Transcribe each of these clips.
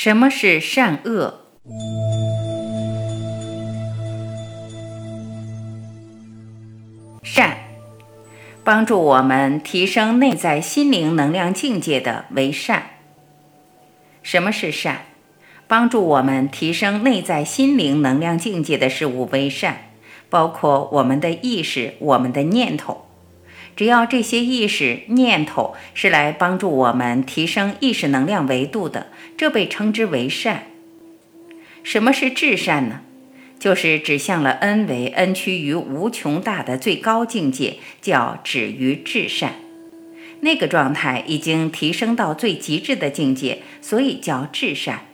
什么是善恶？善，帮助我们提升内在心灵能量境界的为善。什么是善？帮助我们提升内在心灵能量境界的事物为善，包括我们的意识、我们的念头。只要这些意识、念头是来帮助我们提升意识能量维度的，这被称之为善。什么是至善呢？就是指向了 n 为 n 趋于无穷大的最高境界，叫止于至善。那个状态已经提升到最极致的境界，所以叫至善。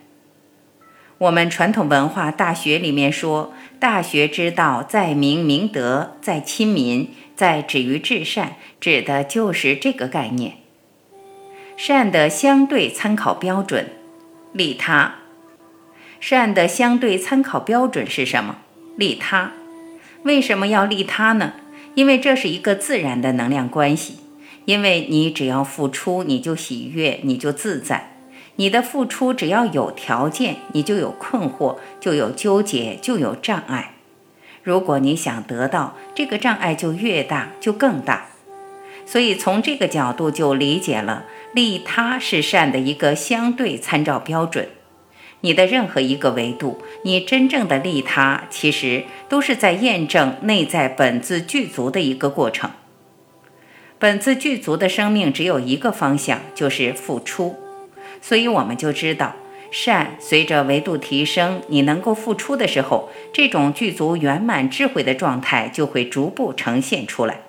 我们传统文化大学里面说，大学之道在明明德，在亲民。在止于至善，指的就是这个概念。善的相对参考标准，利他。善的相对参考标准是什么？利他。为什么要利他呢？因为这是一个自然的能量关系。因为你只要付出，你就喜悦，你就自在。你的付出只要有条件，你就有困惑，就有纠结，就有障碍。如果你想得到这个障碍就越大，就更大。所以从这个角度就理解了，利他是善的一个相对参照标准。你的任何一个维度，你真正的利他，其实都是在验证内在本自具足的一个过程。本自具足的生命只有一个方向，就是付出。所以我们就知道。善随着维度提升，你能够付出的时候，这种具足圆满智慧的状态就会逐步呈现出来。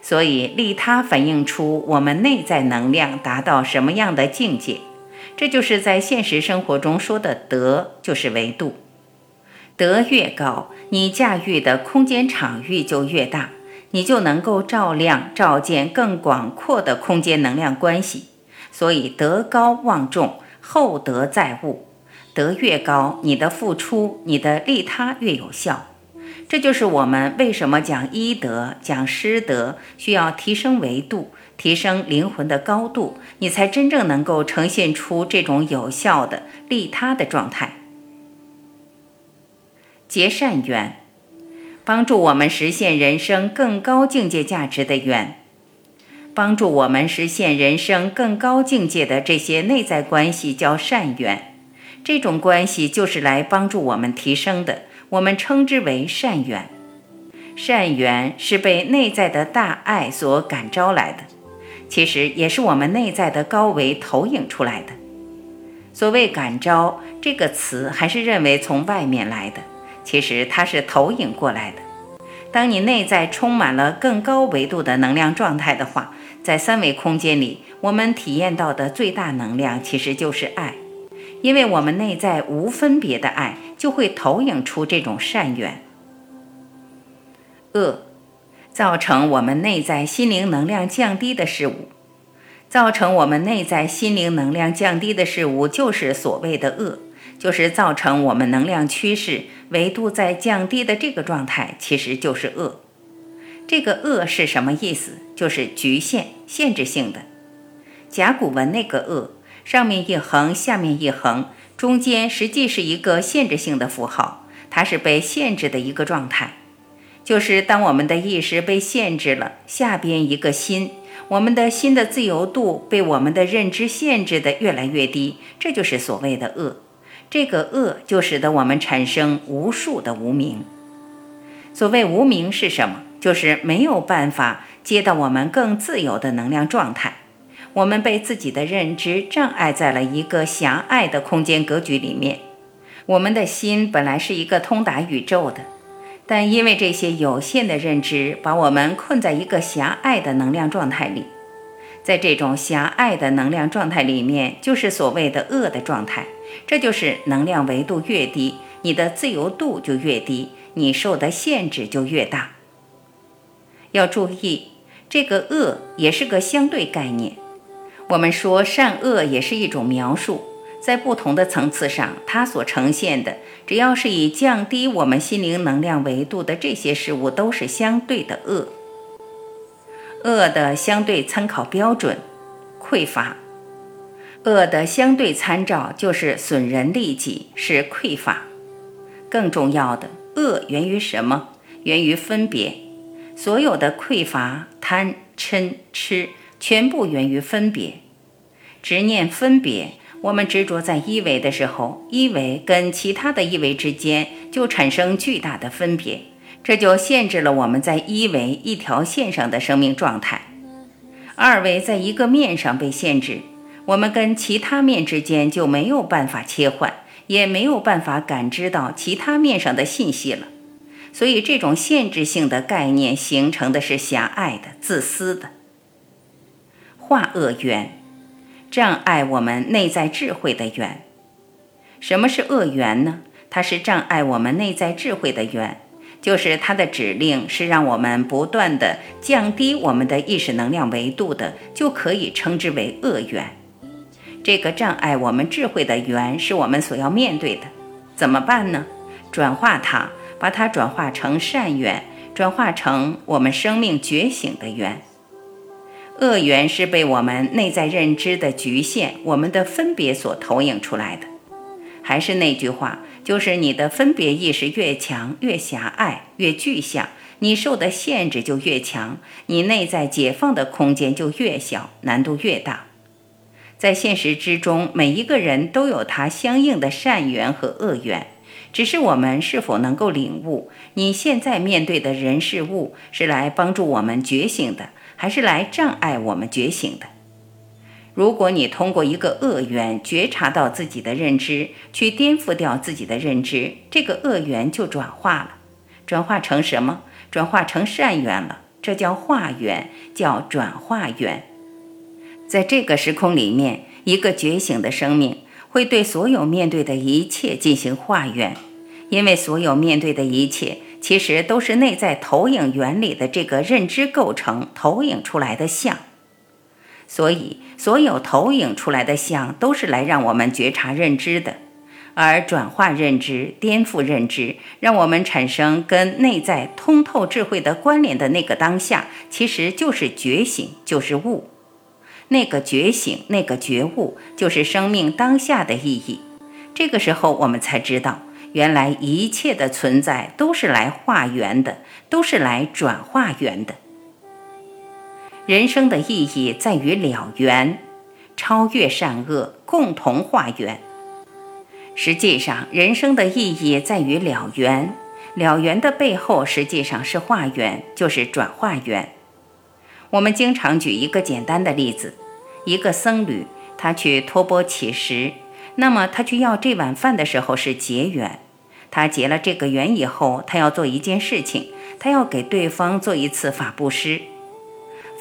所以利他反映出我们内在能量达到什么样的境界，这就是在现实生活中说的德，就是维度。德越高，你驾驭的空间场域就越大，你就能够照亮、照见更广阔的空间能量关系。所以德高望重。厚德载物，德越高，你的付出、你的利他越有效。这就是我们为什么讲医德、讲师德，需要提升维度，提升灵魂的高度，你才真正能够呈现出这种有效的利他的状态。结善缘，帮助我们实现人生更高境界价值的缘。帮助我们实现人生更高境界的这些内在关系叫善缘，这种关系就是来帮助我们提升的，我们称之为善缘。善缘是被内在的大爱所感召来的，其实也是我们内在的高维投影出来的。所谓感召这个词，还是认为从外面来的，其实它是投影过来的。当你内在充满了更高维度的能量状态的话，在三维空间里，我们体验到的最大能量其实就是爱，因为我们内在无分别的爱，就会投影出这种善缘。恶，造成我们内在心灵能量降低的事物，造成我们内在心灵能量降低的事物，就是所谓的恶，就是造成我们能量趋势维度在降低的这个状态，其实就是恶。这个恶是什么意思？就是局限、限制性的。甲骨文那个恶，上面一横，下面一横，中间实际是一个限制性的符号，它是被限制的一个状态。就是当我们的意识被限制了，下边一个心，我们的心的自由度被我们的认知限制的越来越低，这就是所谓的恶。这个恶就使得我们产生无数的无名。所谓无名是什么？就是没有办法接到我们更自由的能量状态，我们被自己的认知障碍在了一个狭隘的空间格局里面。我们的心本来是一个通达宇宙的，但因为这些有限的认知，把我们困在一个狭隘的能量状态里。在这种狭隘的能量状态里面，就是所谓的恶的状态。这就是能量维度越低，你的自由度就越低，你受的限制就越大。要注意，这个恶也是个相对概念。我们说善恶也是一种描述，在不同的层次上，它所呈现的，只要是以降低我们心灵能量维度的这些事物，都是相对的恶。恶的相对参考标准，匮乏；恶的相对参照就是损人利己，是匮乏。更重要的，恶源于什么？源于分别。所有的匮乏、贪、嗔、痴，全部源于分别。执念分别，我们执着在一维的时候，一维跟其他的一维之间就产生巨大的分别。这就限制了我们在一维一条线上的生命状态，二维在一个面上被限制，我们跟其他面之间就没有办法切换，也没有办法感知到其他面上的信息了。所以，这种限制性的概念形成的是狭隘的、自私的。化恶缘，障碍我们内在智慧的缘。什么是恶缘呢？它是障碍我们内在智慧的缘。就是它的指令是让我们不断的降低我们的意识能量维度的，就可以称之为恶缘。这个障碍我们智慧的缘是我们所要面对的，怎么办呢？转化它，把它转化成善缘，转化成我们生命觉醒的缘。恶缘是被我们内在认知的局限、我们的分别所投影出来的。还是那句话。就是你的分别意识越强、越狭隘、越具象，你受的限制就越强，你内在解放的空间就越小，难度越大。在现实之中，每一个人都有他相应的善缘和恶缘，只是我们是否能够领悟，你现在面对的人事物是来帮助我们觉醒的，还是来障碍我们觉醒的？如果你通过一个恶缘觉察到自己的认知，去颠覆掉自己的认知，这个恶缘就转化了，转化成什么？转化成善缘了。这叫化缘，叫转化缘。在这个时空里面，一个觉醒的生命会对所有面对的一切进行化缘，因为所有面对的一切其实都是内在投影原理的这个认知构成投影出来的像。所以，所有投影出来的像都是来让我们觉察认知的，而转化认知、颠覆认知，让我们产生跟内在通透智慧的关联的那个当下，其实就是觉醒，就是悟。那个觉醒，那个觉悟，就是生命当下的意义。这个时候，我们才知道，原来一切的存在都是来化缘的，都是来转化缘的。人生的意义在于了缘，超越善恶，共同化缘。实际上，人生的意义在于了缘，了缘的背后实际上是化缘，就是转化缘。我们经常举一个简单的例子：一个僧侣，他去托钵乞食，那么他去要这碗饭的时候是结缘。他结了这个缘以后，他要做一件事情，他要给对方做一次法布施。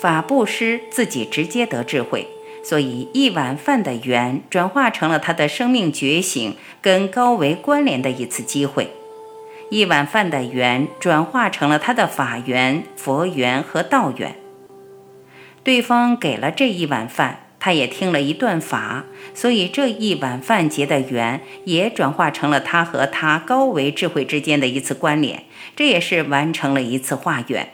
法布施自己直接得智慧，所以一碗饭的缘转化成了他的生命觉醒跟高维关联的一次机会。一碗饭的缘转化成了他的法缘、佛缘和道缘。对方给了这一碗饭，他也听了一段法，所以这一碗饭结的缘也转化成了他和他高维智慧之间的一次关联，这也是完成了一次化缘。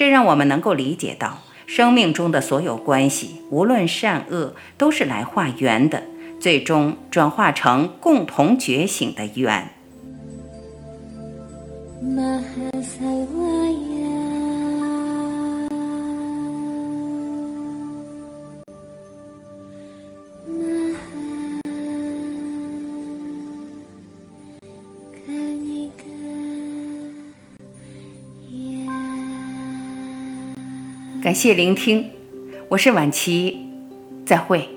这让我们能够理解到，生命中的所有关系，无论善恶，都是来化缘的，最终转化成共同觉醒的缘。感谢聆听，我是晚琪，再会。